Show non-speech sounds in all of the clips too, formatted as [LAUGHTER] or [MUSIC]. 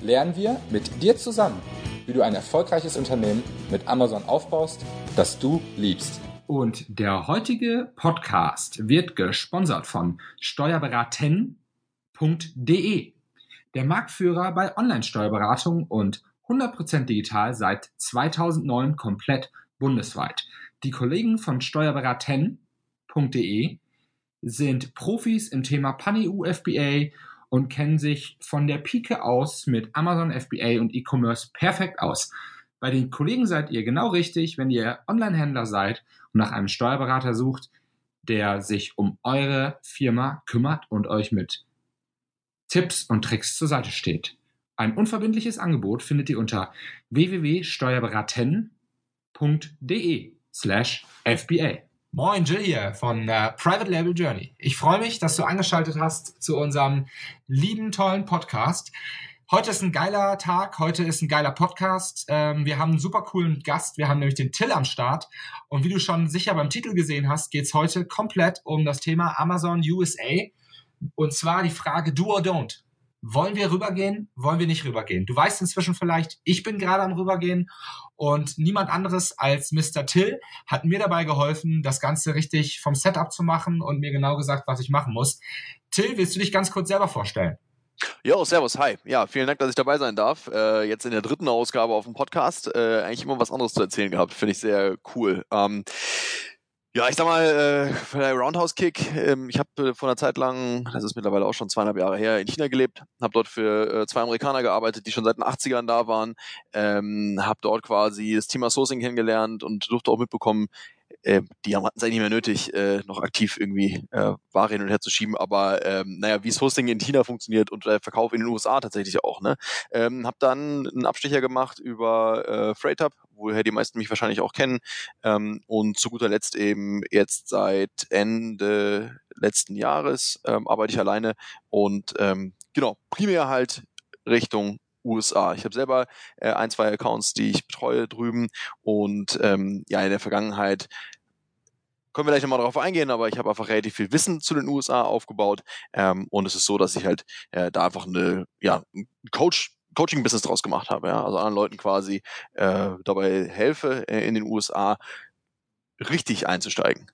lernen wir mit dir zusammen, wie du ein erfolgreiches Unternehmen mit Amazon aufbaust, das du liebst. Und der heutige Podcast wird gesponsert von steuerberaten.de, der Marktführer bei Online-Steuerberatung und 100% digital seit 2009 komplett bundesweit. Die Kollegen von steuerberaten.de sind Profis im Thema Pan-EU FBA und kennen sich von der Pike aus mit Amazon FBA und E-Commerce perfekt aus. Bei den Kollegen seid ihr genau richtig, wenn ihr Online-Händler seid und nach einem Steuerberater sucht, der sich um eure Firma kümmert und euch mit Tipps und Tricks zur Seite steht. Ein unverbindliches Angebot findet ihr unter www.steuerberaten.de slash FBA. Moin, Jill hier von äh, Private Label Journey. Ich freue mich, dass du angeschaltet hast zu unserem lieben, tollen Podcast. Heute ist ein geiler Tag, heute ist ein geiler Podcast. Ähm, wir haben einen super coolen Gast, wir haben nämlich den Till am Start. Und wie du schon sicher beim Titel gesehen hast, geht es heute komplett um das Thema Amazon USA. Und zwar die Frage Do or Don't. Wollen wir rübergehen? Wollen wir nicht rübergehen? Du weißt inzwischen vielleicht, ich bin gerade am rübergehen und niemand anderes als Mr. Till hat mir dabei geholfen, das Ganze richtig vom Setup zu machen und mir genau gesagt, was ich machen muss. Till, willst du dich ganz kurz selber vorstellen? Jo, servus, hi. Ja, vielen Dank, dass ich dabei sein darf. Äh, jetzt in der dritten Ausgabe auf dem Podcast. Äh, eigentlich immer was anderes zu erzählen gehabt. Finde ich sehr cool. Ähm, ja, ich sag mal, äh, der Roundhouse Kick. Ähm, ich habe äh, vor einer Zeit lang, das ist mittlerweile auch schon zweieinhalb Jahre her, in China gelebt. Habe dort für äh, zwei Amerikaner gearbeitet, die schon seit den 80ern da waren. Ähm, habe dort quasi das Thema Sourcing kennengelernt und durfte auch mitbekommen, äh, die haben es eigentlich nicht mehr nötig, äh, noch aktiv irgendwie äh, Ware hin und her zu schieben. Aber ähm, naja, wie das Hosting in China funktioniert und der Verkauf in den USA tatsächlich auch. Ne? Ähm, hab dann einen Abstecher gemacht über äh, FreightHub, woher die meisten mich wahrscheinlich auch kennen. Ähm, und zu guter Letzt eben jetzt seit Ende letzten Jahres ähm, arbeite ich alleine und ähm, genau, primär halt Richtung USA. Ich habe selber äh, ein, zwei Accounts, die ich betreue drüben und ähm, ja, in der Vergangenheit können wir gleich nochmal darauf eingehen, aber ich habe einfach relativ viel Wissen zu den USA aufgebaut ähm, und es ist so, dass ich halt äh, da einfach eine, ja, Coach Coaching-Business draus gemacht habe, ja, also anderen Leuten quasi äh, dabei helfe, äh, in den USA richtig einzusteigen.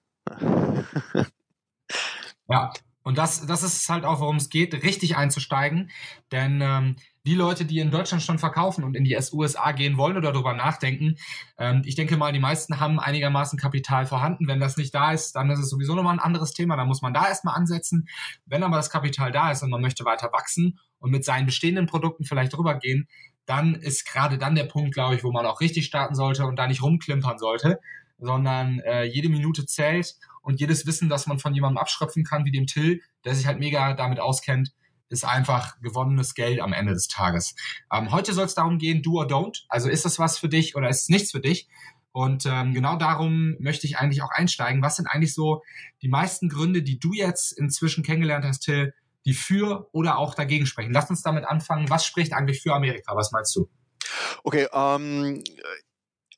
ja, und das, das ist halt auch, worum es geht, richtig einzusteigen. Denn ähm, die Leute, die in Deutschland schon verkaufen und in die USA gehen wollen oder darüber nachdenken, ähm, ich denke mal, die meisten haben einigermaßen Kapital vorhanden. Wenn das nicht da ist, dann ist es sowieso nochmal ein anderes Thema. Da muss man da erstmal ansetzen. Wenn aber das Kapital da ist und man möchte weiter wachsen und mit seinen bestehenden Produkten vielleicht rübergehen, dann ist gerade dann der Punkt, glaube ich, wo man auch richtig starten sollte und da nicht rumklimpern sollte, sondern äh, jede Minute zählt und jedes Wissen, das man von jemandem abschröpfen kann, wie dem Till, der sich halt mega damit auskennt, ist einfach gewonnenes Geld am Ende des Tages. Ähm, heute soll es darum gehen, do or don't. Also ist das was für dich oder ist es nichts für dich? Und ähm, genau darum möchte ich eigentlich auch einsteigen. Was sind eigentlich so die meisten Gründe, die du jetzt inzwischen kennengelernt hast, Till, die für oder auch dagegen sprechen? Lass uns damit anfangen. Was spricht eigentlich für Amerika? Was meinst du? Okay, ähm,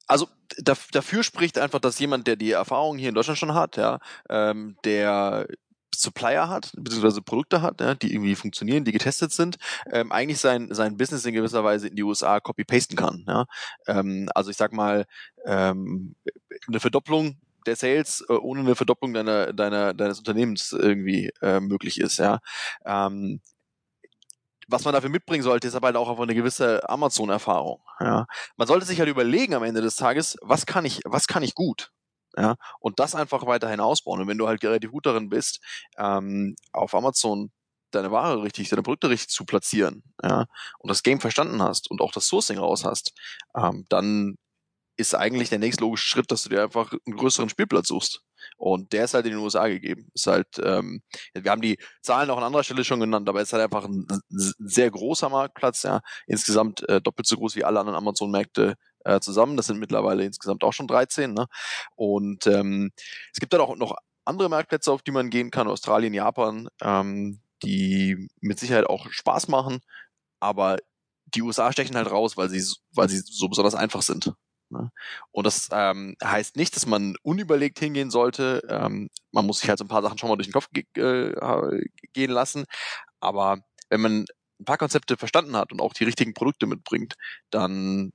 also dafür spricht einfach, dass jemand, der die Erfahrung hier in Deutschland schon hat, ja, ähm, der Supplier hat, beziehungsweise Produkte hat, ja, die irgendwie funktionieren, die getestet sind, ähm, eigentlich sein, sein Business in gewisser Weise in die USA copy-pasten kann. Ja? Ähm, also ich sag mal, ähm, eine Verdopplung der Sales äh, ohne eine Verdopplung deiner, deiner, deines Unternehmens irgendwie äh, möglich ist. Ja? Ähm, was man dafür mitbringen sollte, ist aber halt auch einfach eine gewisse Amazon-Erfahrung. Ja. Man sollte sich halt überlegen am Ende des Tages, was kann ich, was kann ich gut? Ja, und das einfach weiterhin ausbauen. Und wenn du halt relativ gut darin bist, ähm, auf Amazon deine Ware richtig, deine Produkte richtig zu platzieren, ja, und das Game verstanden hast und auch das Sourcing raus hast, ähm, dann ist eigentlich der nächstlogische Schritt, dass du dir einfach einen größeren Spielplatz suchst. Und der ist halt in den USA gegeben. Ist halt, ähm, wir haben die Zahlen auch an anderer Stelle schon genannt, aber es ist halt einfach ein, sehr großer Marktplatz, ja. Insgesamt äh, doppelt so groß wie alle anderen Amazon-Märkte äh, zusammen. Das sind mittlerweile insgesamt auch schon 13. Ne? Und ähm, es gibt dann auch noch andere Marktplätze, auf die man gehen kann, Australien, Japan, ähm, die mit Sicherheit auch Spaß machen, aber die USA stechen halt raus, weil sie, weil sie so besonders einfach sind. Ne? Und das ähm, heißt nicht, dass man unüberlegt hingehen sollte. Ähm, man muss sich halt so ein paar Sachen schon mal durch den Kopf ge äh, gehen lassen. Aber wenn man ein paar Konzepte verstanden hat und auch die richtigen Produkte mitbringt, dann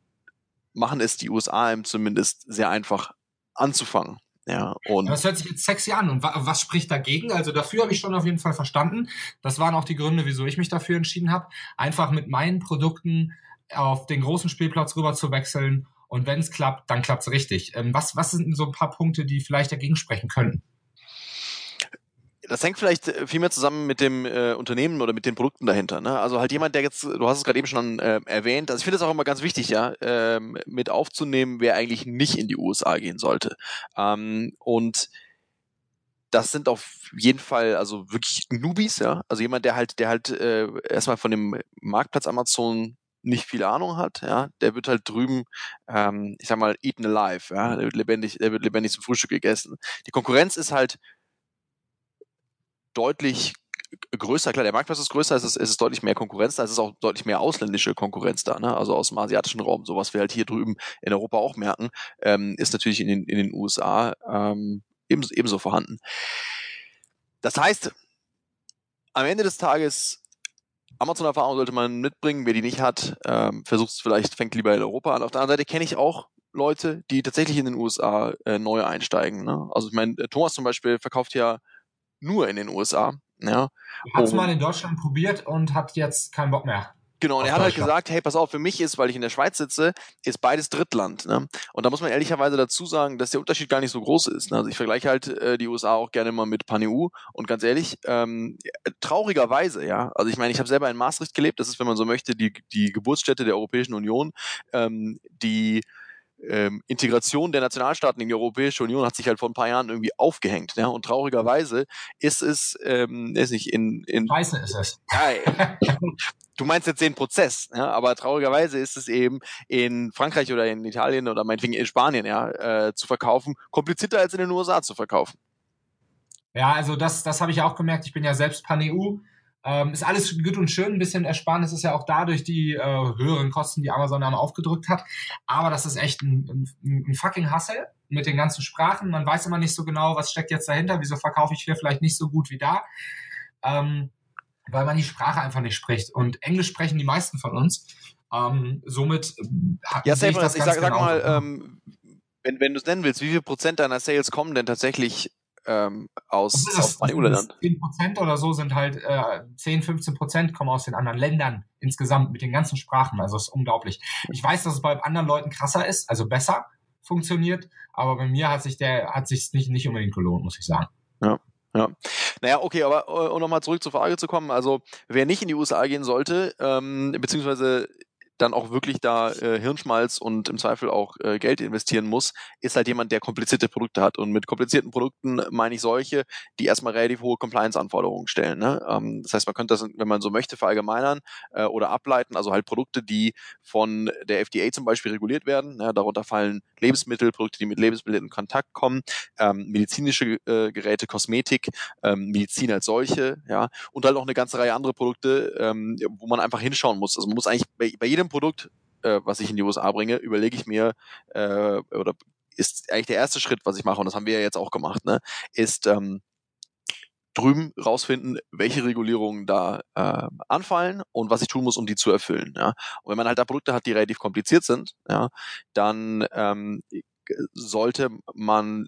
machen es die USA ihm zumindest sehr einfach anzufangen. Ja, und das hört sich jetzt sexy an. Und wa was spricht dagegen? Also dafür habe ich schon auf jeden Fall verstanden. Das waren auch die Gründe, wieso ich mich dafür entschieden habe, einfach mit meinen Produkten auf den großen Spielplatz rüber zu wechseln. Und wenn es klappt, dann klappt es richtig. Ähm, was, was sind so ein paar Punkte, die vielleicht dagegen sprechen könnten? das hängt vielleicht äh, viel mehr zusammen mit dem äh, Unternehmen oder mit den Produkten dahinter. Ne? Also halt jemand, der jetzt, du hast es gerade eben schon äh, erwähnt, also ich finde es auch immer ganz wichtig, ja, ähm, mit aufzunehmen, wer eigentlich nicht in die USA gehen sollte. Ähm, und das sind auf jeden Fall also wirklich Newbies, ja. Also jemand, der halt, der halt äh, erstmal von dem Marktplatz Amazon nicht viel Ahnung hat, ja, der wird halt drüben, ähm, ich sag mal, eaten alive, ja, der wird lebendig, der wird lebendig zum Frühstück gegessen. Die Konkurrenz ist halt deutlich größer, klar, der Marktplatz ist größer, es ist, es ist deutlich mehr Konkurrenz da, es ist auch deutlich mehr ausländische Konkurrenz da, ne? also aus dem asiatischen Raum, so was wir halt hier drüben in Europa auch merken, ähm, ist natürlich in den, in den USA ähm, ebenso, ebenso vorhanden. Das heißt, am Ende des Tages, Amazon-Erfahrung sollte man mitbringen, wer die nicht hat, ähm, versucht es vielleicht, fängt lieber in Europa an. Auf der anderen Seite kenne ich auch Leute, die tatsächlich in den USA äh, neu einsteigen. Ne? Also ich meine, Thomas zum Beispiel verkauft ja nur in den USA. Ja. Hat es mal in Deutschland probiert und hat jetzt keinen Bock mehr. Genau, und er hat halt gesagt, hey, pass auf, für mich ist, weil ich in der Schweiz sitze, ist beides Drittland. Ne? Und da muss man ehrlicherweise dazu sagen, dass der Unterschied gar nicht so groß ist. Ne? Also ich vergleiche halt äh, die USA auch gerne mal mit PanEU und ganz ehrlich, ähm, traurigerweise, ja, also ich meine, ich habe selber in Maastricht gelebt, das ist, wenn man so möchte, die, die Geburtsstätte der Europäischen Union, ähm, die ähm, Integration der Nationalstaaten in die Europäische Union hat sich halt vor ein paar Jahren irgendwie aufgehängt. Ja? Und traurigerweise ist es, ähm, ist nicht in, in Scheiße ist es. Ja, [LAUGHS] du meinst jetzt den Prozess, ja? aber traurigerweise ist es eben in Frankreich oder in Italien oder meinetwegen in Spanien ja, äh, zu verkaufen, komplizierter als in den USA zu verkaufen. Ja, also das, das habe ich auch gemerkt. Ich bin ja selbst Pan-EU ähm, ist alles gut und schön, ein bisschen Ersparnis ist ja auch dadurch die äh, höheren Kosten, die Amazon dann aufgedrückt hat. Aber das ist echt ein, ein, ein fucking Hassel mit den ganzen Sprachen. Man weiß immer nicht so genau, was steckt jetzt dahinter, wieso verkaufe ich hier vielleicht nicht so gut wie da. Ähm, weil man die Sprache einfach nicht spricht. Und Englisch sprechen die meisten von uns. Ähm, somit ja, sehe ich das ich sag, sag mal, ähm, wenn, wenn du es nennen willst, wie viel Prozent deiner Sales kommen denn tatsächlich ähm, aus, aus EU-Ländern. 10 Prozent oder so sind halt äh, 10, 15 Prozent kommen aus den anderen Ländern insgesamt mit den ganzen Sprachen. Also es ist unglaublich. Ich weiß, dass es bei anderen Leuten krasser ist, also besser funktioniert, aber bei mir hat sich der hat sich nicht nicht unbedingt gelohnt, muss ich sagen. Ja. Ja. Naja, okay, aber äh, um nochmal zurück zur Frage zu kommen, also wer nicht in die USA gehen sollte, ähm, beziehungsweise dann auch wirklich da äh, Hirnschmalz und im Zweifel auch äh, Geld investieren muss, ist halt jemand, der komplizierte Produkte hat. Und mit komplizierten Produkten meine ich solche, die erstmal relativ hohe Compliance-Anforderungen stellen. Ne? Ähm, das heißt, man könnte das, wenn man so möchte, verallgemeinern äh, oder ableiten. Also halt Produkte, die von der FDA zum Beispiel reguliert werden. Ne? Darunter fallen Lebensmittel, Produkte, die mit Lebensmitteln in Kontakt kommen, ähm, medizinische äh, Geräte, Kosmetik, ähm, Medizin als solche, ja, und halt auch eine ganze Reihe andere Produkte, ähm, wo man einfach hinschauen muss. Also man muss eigentlich bei, bei jedem Produkt, äh, was ich in die USA bringe, überlege ich mir, äh, oder ist eigentlich der erste Schritt, was ich mache, und das haben wir ja jetzt auch gemacht, ne, ist ähm, drüben rausfinden, welche Regulierungen da äh, anfallen und was ich tun muss, um die zu erfüllen. Ja. Und wenn man halt da Produkte hat, die relativ kompliziert sind, ja, dann ähm, sollte man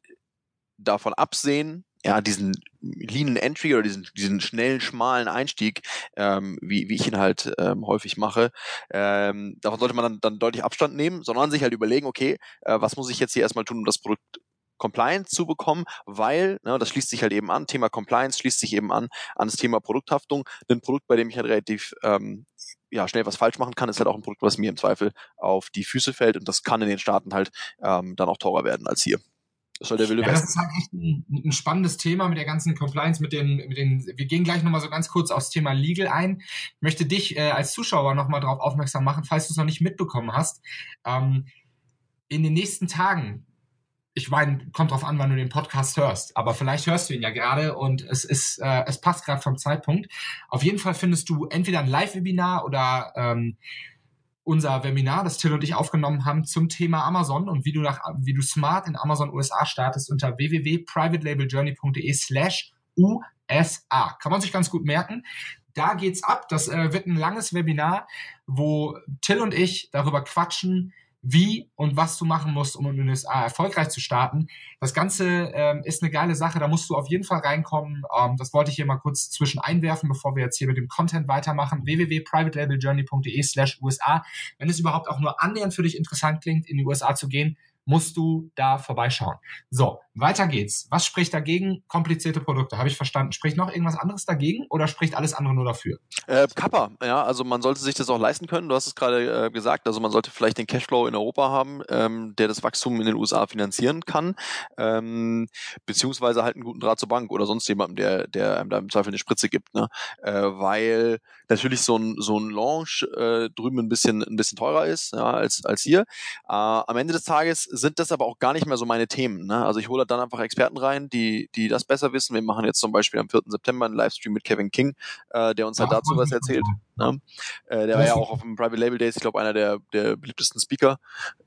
davon absehen, ja, diesen Lean Entry oder diesen, diesen schnellen, schmalen Einstieg, ähm, wie, wie ich ihn halt ähm, häufig mache, ähm, davon sollte man dann, dann deutlich Abstand nehmen, sondern sich halt überlegen, okay, äh, was muss ich jetzt hier erstmal tun, um das Produkt Compliance zu bekommen, weil, ne, das schließt sich halt eben an, Thema Compliance schließt sich eben an, an das Thema Produkthaftung, ein Produkt, bei dem ich halt relativ ähm, ja, schnell was falsch machen kann, ist halt auch ein Produkt, was mir im Zweifel auf die Füße fällt. Und das kann in den Staaten halt ähm, dann auch teurer werden als hier. Das soll der Wilde ja, Das ist halt echt ein, ein, spannendes Thema mit der ganzen Compliance, mit den, mit den, wir gehen gleich nochmal so ganz kurz aufs Thema Legal ein. Ich möchte dich äh, als Zuschauer nochmal darauf aufmerksam machen, falls du es noch nicht mitbekommen hast. Ähm, in den nächsten Tagen ich meine, kommt drauf an, wann du den Podcast hörst, aber vielleicht hörst du ihn ja gerade und es ist, äh, es passt gerade vom Zeitpunkt. Auf jeden Fall findest du entweder ein Live-Webinar oder ähm, unser Webinar, das Till und ich aufgenommen haben zum Thema Amazon und wie du nach, wie du smart in Amazon USA startest unter www.privatelabeljourney.de slash USA. Kann man sich ganz gut merken. Da geht's ab. Das äh, wird ein langes Webinar, wo Till und ich darüber quatschen, wie und was du machen musst, um in den USA erfolgreich zu starten. Das Ganze ähm, ist eine geile Sache, da musst du auf jeden Fall reinkommen. Ähm, das wollte ich hier mal kurz zwischen einwerfen, bevor wir jetzt hier mit dem Content weitermachen. www.privatelabeljourney.de slash USA. Wenn es überhaupt auch nur annähernd für dich interessant klingt, in die USA zu gehen, musst du da vorbeischauen. So, weiter geht's. Was spricht dagegen? Komplizierte Produkte, habe ich verstanden. Spricht noch irgendwas anderes dagegen oder spricht alles andere nur dafür? Äh, Kappa, ja, also man sollte sich das auch leisten können. Du hast es gerade äh, gesagt, also man sollte vielleicht den Cashflow in Europa haben, ähm, der das Wachstum in den USA finanzieren kann, ähm, beziehungsweise halt einen guten Draht zur Bank oder sonst jemandem, der, der einem da im Zweifel eine Spritze gibt, ne? Äh, weil natürlich so ein, so ein Launch äh, drüben ein bisschen, ein bisschen teurer ist, ja, als, als hier. Äh, am Ende des Tages sind das aber auch gar nicht mehr so meine Themen. Ne? Also ich hole dann einfach Experten rein, die, die das besser wissen. Wir machen jetzt zum Beispiel am 4. September einen Livestream mit Kevin King, äh, der uns halt dazu was erzählt. Ne? Äh, der war ja auch auf dem Private Label Days, ich glaube, einer der, der beliebtesten Speaker.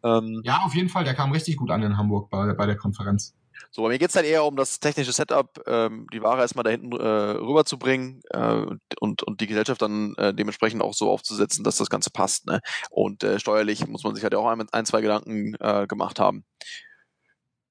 Ähm, ja, auf jeden Fall, der kam richtig gut an in Hamburg bei, bei der Konferenz. So, bei mir geht's halt eher um das technische Setup, ähm, die Ware erstmal da hinten äh, rüberzubringen äh, und, und die Gesellschaft dann äh, dementsprechend auch so aufzusetzen, dass das Ganze passt. Ne? Und äh, steuerlich muss man sich halt auch ein, ein zwei Gedanken äh, gemacht haben.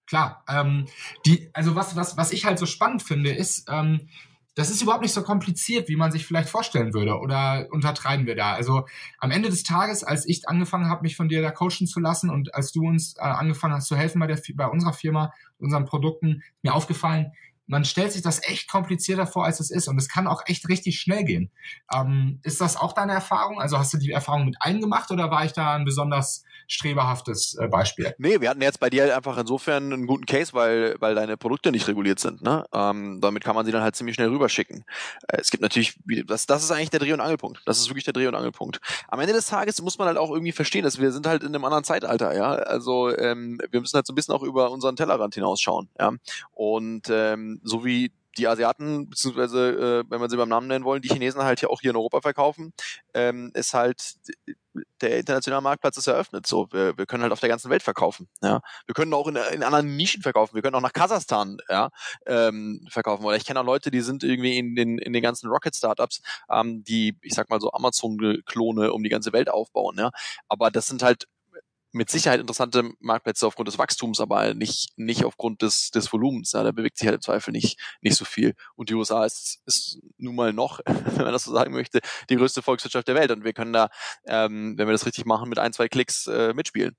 Klar, ähm, die, also was, was, was ich halt so spannend finde, ist, ähm, das ist überhaupt nicht so kompliziert, wie man sich vielleicht vorstellen würde. Oder untertreiben wir da? Also am Ende des Tages, als ich angefangen habe, mich von dir da coachen zu lassen und als du uns äh, angefangen hast zu helfen bei, der, bei unserer Firma, unseren Produkten, mir aufgefallen, man stellt sich das echt komplizierter vor, als es ist. Und es kann auch echt richtig schnell gehen. Ähm, ist das auch deine Erfahrung? Also hast du die Erfahrung mit allen gemacht oder war ich da ein besonders streberhaftes äh, Beispiel. Nee, wir hatten jetzt bei dir halt einfach insofern einen guten Case, weil, weil deine Produkte nicht reguliert sind. Ne? Ähm, damit kann man sie dann halt ziemlich schnell rüberschicken. Äh, es gibt natürlich, das, das ist eigentlich der Dreh- und Angelpunkt. Das ist wirklich der Dreh- und Angelpunkt. Am Ende des Tages muss man halt auch irgendwie verstehen, dass wir sind halt in einem anderen Zeitalter. Ja, Also ähm, wir müssen halt so ein bisschen auch über unseren Tellerrand hinausschauen. Ja? Und ähm, so wie die Asiaten, beziehungsweise, äh, wenn wir sie beim Namen nennen wollen, die Chinesen halt ja auch hier in Europa verkaufen, ähm, ist halt der internationale Marktplatz ist eröffnet. So, wir, wir können halt auf der ganzen Welt verkaufen. Ja, wir können auch in, in anderen Nischen verkaufen. Wir können auch nach Kasachstan ja, ähm, verkaufen. Oder ich kenne auch Leute, die sind irgendwie in den in den ganzen Rocket Startups, ähm, die ich sag mal so Amazon-Klone um die ganze Welt aufbauen. Ja, aber das sind halt mit Sicherheit interessante Marktplätze aufgrund des Wachstums, aber nicht, nicht aufgrund des, des Volumens. Ja, da bewegt sich halt im Zweifel nicht, nicht so viel. Und die USA ist, ist nun mal noch, [LAUGHS] wenn man das so sagen möchte, die größte Volkswirtschaft der Welt. Und wir können da, ähm, wenn wir das richtig machen, mit ein, zwei Klicks äh, mitspielen.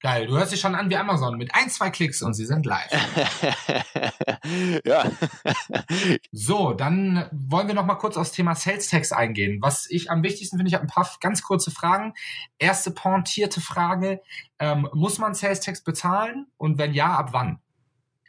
Geil, du hörst dich schon an wie Amazon mit ein, zwei Klicks und sie sind live. [LAUGHS] ja. so, dann wollen wir noch mal kurz aufs Thema Sales Tax eingehen. Was ich am wichtigsten finde, ich habe ein paar ganz kurze Fragen. Erste pointierte Frage, ähm, muss man Sales Tax bezahlen und wenn ja, ab wann?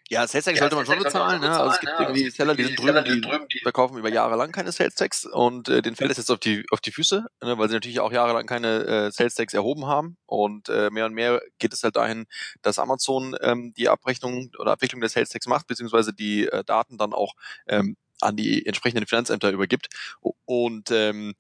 Ja, Sales Tax ja, sollte man schon bezahlen. Ne? Also es gibt ja, irgendwie Seller, die sind drüben, die, drüben, die verkaufen über Jahre lang keine Sales Tax und äh, den fällt es jetzt auf die auf die Füße, ne? weil sie natürlich auch jahrelang keine äh, Sales Tax erhoben haben und äh, mehr und mehr geht es halt dahin, dass Amazon ähm, die Abrechnung oder Abwicklung der Sales Tax macht beziehungsweise die äh, Daten dann auch ähm, an die entsprechenden Finanzämter übergibt und ähm,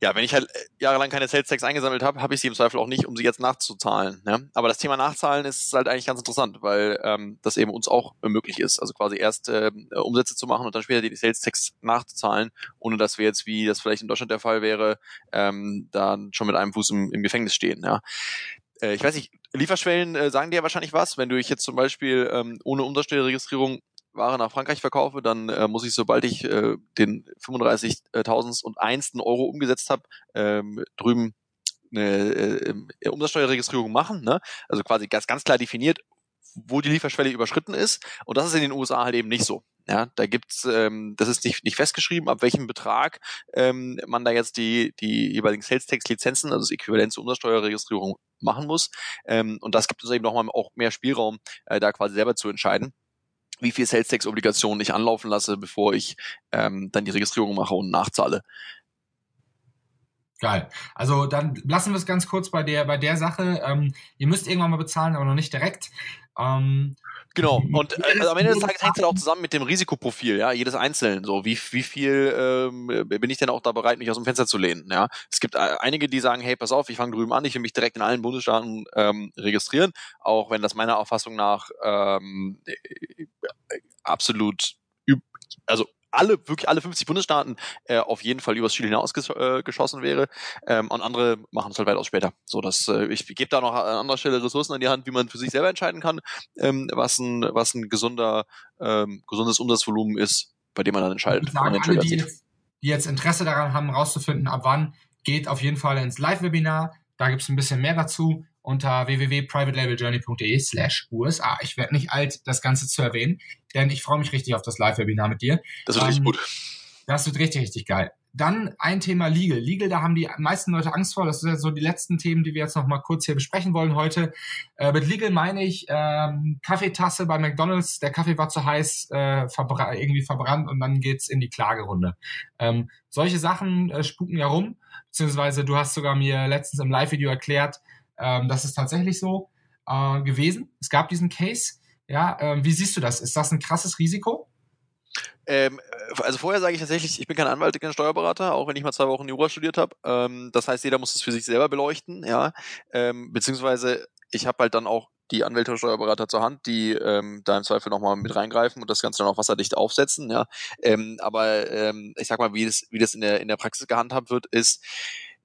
ja, wenn ich halt äh, jahrelang keine Sales Tax eingesammelt habe, habe ich sie im Zweifel auch nicht, um sie jetzt nachzuzahlen. Ne? Aber das Thema Nachzahlen ist halt eigentlich ganz interessant, weil ähm, das eben uns auch möglich ist. Also quasi erst äh, Umsätze zu machen und dann später die Sales Tax nachzuzahlen, ohne dass wir jetzt, wie das vielleicht in Deutschland der Fall wäre, ähm, dann schon mit einem Fuß im, im Gefängnis stehen. Ja? Äh, ich weiß nicht, Lieferschwellen äh, sagen dir ja wahrscheinlich was. Wenn du dich jetzt zum Beispiel ähm, ohne Umsatzsteuerregistrierung Ware nach Frankreich verkaufe, dann äh, muss ich, sobald ich äh, den 35.000 und einsten Euro umgesetzt habe, ähm, drüben eine äh, Umsatzsteuerregistrierung machen. Ne? Also quasi ganz, ganz klar definiert, wo die Lieferschwelle überschritten ist. Und das ist in den USA halt eben nicht so. Ja, da gibt's, ähm, das ist nicht, nicht festgeschrieben, ab welchem Betrag ähm, man da jetzt die, die jeweiligen Sales Tax Lizenzen, also das Äquivalent zur Umsatzsteuerregistrierung machen muss. Ähm, und das gibt uns eben nochmal auch mehr Spielraum, äh, da quasi selber zu entscheiden wie viel Sales Tax Obligationen ich anlaufen lasse, bevor ich ähm, dann die Registrierung mache und nachzahle. Geil. Also dann lassen wir es ganz kurz bei der bei der Sache. Ähm, ihr müsst irgendwann mal bezahlen, aber noch nicht direkt. Ähm, Genau, und äh, also am Ende des Tages hängt es halt auch zusammen mit dem Risikoprofil, ja, jedes Einzelnen. So, wie, wie viel ähm, bin ich denn auch da bereit, mich aus dem Fenster zu lehnen? Ja, es gibt äh, einige, die sagen, hey, pass auf, ich fange drüben an, ich will mich direkt in allen Bundesstaaten ähm, registrieren, auch wenn das meiner Auffassung nach ähm, äh, absolut, also alle, wirklich alle 50 Bundesstaaten äh, auf jeden Fall übers Ziel hinaus äh, wäre. Ähm, und andere machen es halt weitaus später. So, dass äh, ich gebe da noch an anderer Stelle Ressourcen an die Hand, wie man für sich selber entscheiden kann, ähm, was ein, was ein gesunder, ähm, gesundes Umsatzvolumen ist, bei dem man dann entscheidet. Sagen, man alle, die jetzt, die jetzt Interesse daran haben, rauszufinden, ab wann, geht auf jeden Fall ins Live-Webinar. Da gibt's ein bisschen mehr dazu unter www.privatelabeljourney.de slash USA. Ich werde nicht alt, das Ganze zu erwähnen, denn ich freue mich richtig auf das Live-Webinar mit dir. Das wird ähm, richtig gut. Das wird richtig, richtig geil. Dann ein Thema Legal. Legal, da haben die meisten Leute Angst vor. Das sind so die letzten Themen, die wir jetzt noch mal kurz hier besprechen wollen heute. Äh, mit Legal meine ich ähm, Kaffeetasse bei McDonald's. Der Kaffee war zu heiß, äh, verbra irgendwie verbrannt und dann geht's in die Klagerunde. Ähm, solche Sachen äh, spuken ja rum. Beziehungsweise du hast sogar mir letztens im Live-Video erklärt, ähm, das ist tatsächlich so äh, gewesen. Es gab diesen Case. Ja, ähm, wie siehst du das? Ist das ein krasses Risiko? Ähm, äh, also vorher sage ich tatsächlich, ich bin kein Anwalt, bin Steuerberater, auch wenn ich mal zwei Wochen Jura studiert habe. Ähm, das heißt, jeder muss es für sich selber beleuchten, ja. Ähm, beziehungsweise ich habe halt dann auch die Anwälte und Steuerberater zur Hand, die ähm, da im Zweifel nochmal mit reingreifen und das Ganze dann auch wasserdicht aufsetzen, ja. Ähm, aber ähm, ich sag mal, wie das, wie das in der in der Praxis gehandhabt wird, ist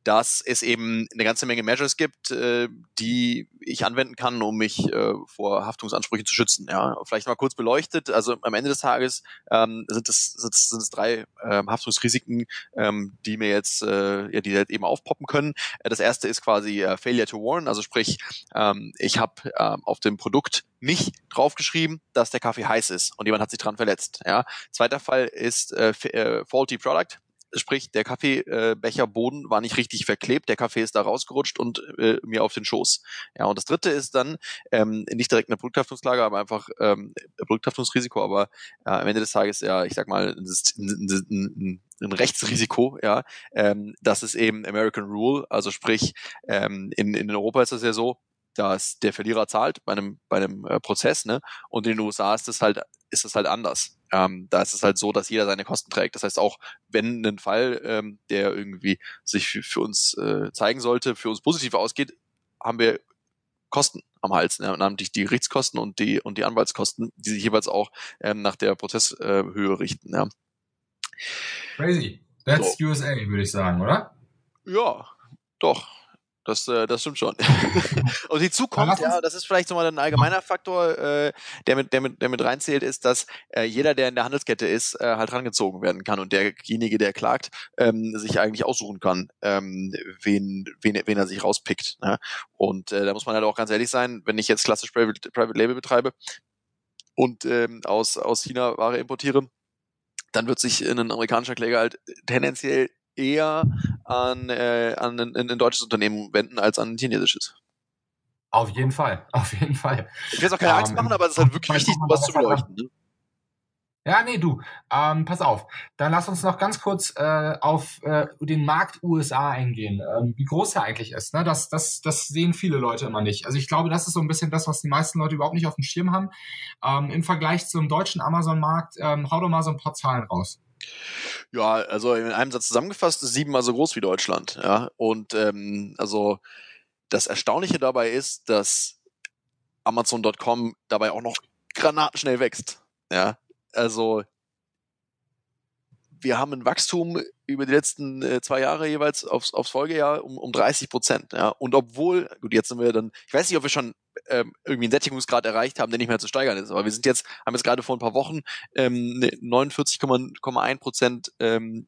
dass es eben eine ganze Menge Measures gibt, äh, die ich anwenden kann, um mich äh, vor Haftungsansprüchen zu schützen. Ja, vielleicht mal kurz beleuchtet. Also am Ende des Tages ähm, sind es sind es, sind drei ähm, Haftungsrisiken, ähm, die mir jetzt äh, ja die halt eben aufpoppen können. Äh, das erste ist quasi äh, Failure to warn, also sprich ähm, ich habe ähm, auf dem Produkt nicht draufgeschrieben, dass der Kaffee heiß ist und jemand hat sich dran verletzt. Ja. Zweiter Fall ist äh, äh faulty product, sprich der Kaffeebecherboden war nicht richtig verklebt, der Kaffee ist da rausgerutscht und äh, mir auf den Schoß. Ja, und das dritte ist dann ähm, nicht direkt eine Produkthaftungsklage, aber einfach ähm, Produkthaftungsrisiko, aber äh, am Ende des Tages ja, ich sag mal, ein, ein, ein, ein Rechtsrisiko, ja, ähm, das ist eben American Rule, also sprich ähm, in, in Europa ist das ja so, dass der Verlierer zahlt bei einem bei einem äh, Prozess, ne? Und in den USA ist das halt ist das halt anders. Ähm, da ist es halt so, dass jeder seine Kosten trägt. Das heißt auch, wenn ein Fall, ähm, der irgendwie sich für, für uns äh, zeigen sollte, für uns positiv ausgeht, haben wir Kosten am Hals, ne? namentlich die Gerichtskosten und die und die Anwaltskosten, die sich jeweils auch ähm, nach der Prozesshöhe äh, richten. Ja. Crazy. That's so. USA, würde ich sagen, oder? Ja, doch. Das, äh, das stimmt schon. [LAUGHS] und hinzu kommt, ja, das ist vielleicht so mal ein allgemeiner Faktor, äh, der, mit, der, mit, der mit reinzählt, ist, dass äh, jeder, der in der Handelskette ist, äh, halt rangezogen werden kann und derjenige, der klagt, ähm, sich eigentlich aussuchen kann, ähm, wen, wen, wen er sich rauspickt. Ne? Und äh, da muss man halt auch ganz ehrlich sein, wenn ich jetzt klassisch Private, Private Label betreibe und ähm, aus, aus China Ware importiere, dann wird sich ein amerikanischer Kläger halt tendenziell eher an, äh, an ein, ein, deutsches Unternehmen wenden als an ein chinesisches. Auf jeden Fall, [LAUGHS] auf jeden Fall. Ich will jetzt auch keine Angst ähm, machen, aber es ist halt wirklich wichtig, was zu beleuchten. Ne? Ja, nee, du, ähm, pass auf. Dann lass uns noch ganz kurz äh, auf äh, den Markt USA eingehen, ähm, wie groß er eigentlich ist. Ne? Das, das, das sehen viele Leute immer nicht. Also ich glaube, das ist so ein bisschen das, was die meisten Leute überhaupt nicht auf dem Schirm haben. Ähm, Im Vergleich zum deutschen Amazon-Markt, ähm, hau doch mal so ein paar Zahlen raus. Ja, also in einem Satz zusammengefasst, siebenmal so groß wie Deutschland. Ja, und ähm, also das Erstaunliche dabei ist, dass Amazon.com dabei auch noch granatenschnell wächst. Ja, also wir haben ein Wachstum über die letzten äh, zwei Jahre jeweils aufs, aufs Folgejahr um, um 30 Prozent. Ja. Und obwohl, gut, jetzt sind wir dann, ich weiß nicht, ob wir schon ähm, irgendwie einen Sättigungsgrad erreicht haben, der nicht mehr zu steigern ist, aber wir sind jetzt, haben jetzt gerade vor ein paar Wochen ähm, 49,1 Prozent ähm,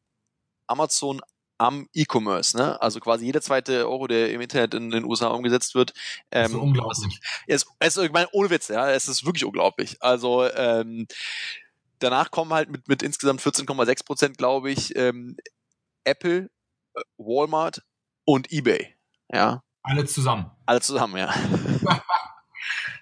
Amazon am E-Commerce, ne? Also quasi jeder zweite Euro, der im Internet in den USA umgesetzt wird. Ähm, das ist unglaublich. Es, es, ich meine, ohne Witz, ja, es ist wirklich unglaublich. Also ähm, danach kommen halt mit, mit insgesamt 14,6 Prozent, glaube ich, ähm, Apple, äh, Walmart und eBay. Ja. Alle zusammen. Alle zusammen, ja. [LAUGHS]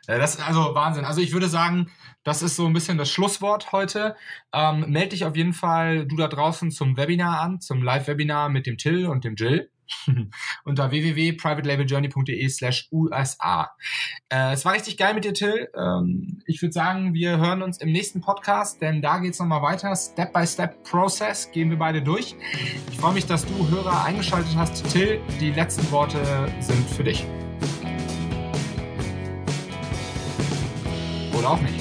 Ja, das ist also Wahnsinn. Also ich würde sagen, das ist so ein bisschen das Schlusswort heute. Ähm, meld dich auf jeden Fall du da draußen zum Webinar an, zum Live-Webinar mit dem Till und dem Jill. [LAUGHS] unter www.privatelabeljourney.de slash USA. Äh, es war richtig geil mit dir, Till. Ähm, ich würde sagen, wir hören uns im nächsten Podcast, denn da geht es nochmal weiter. Step-by-Step-Process gehen wir beide durch. Ich freue mich, dass du Hörer eingeschaltet hast. Till, die letzten Worte sind für dich. Oder auch nicht.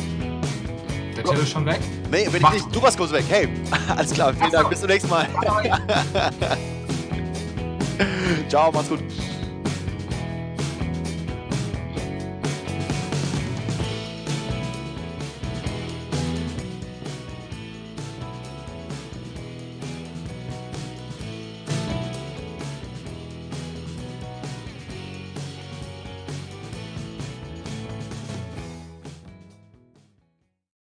Der Till ist schon weg. Nee, bin ich Mach- nicht. Du warst kurz weg. Hey, [LAUGHS] alles klar. Vielen. Dank. Bis zum nächsten Mal. [LAUGHS] Ciao, ma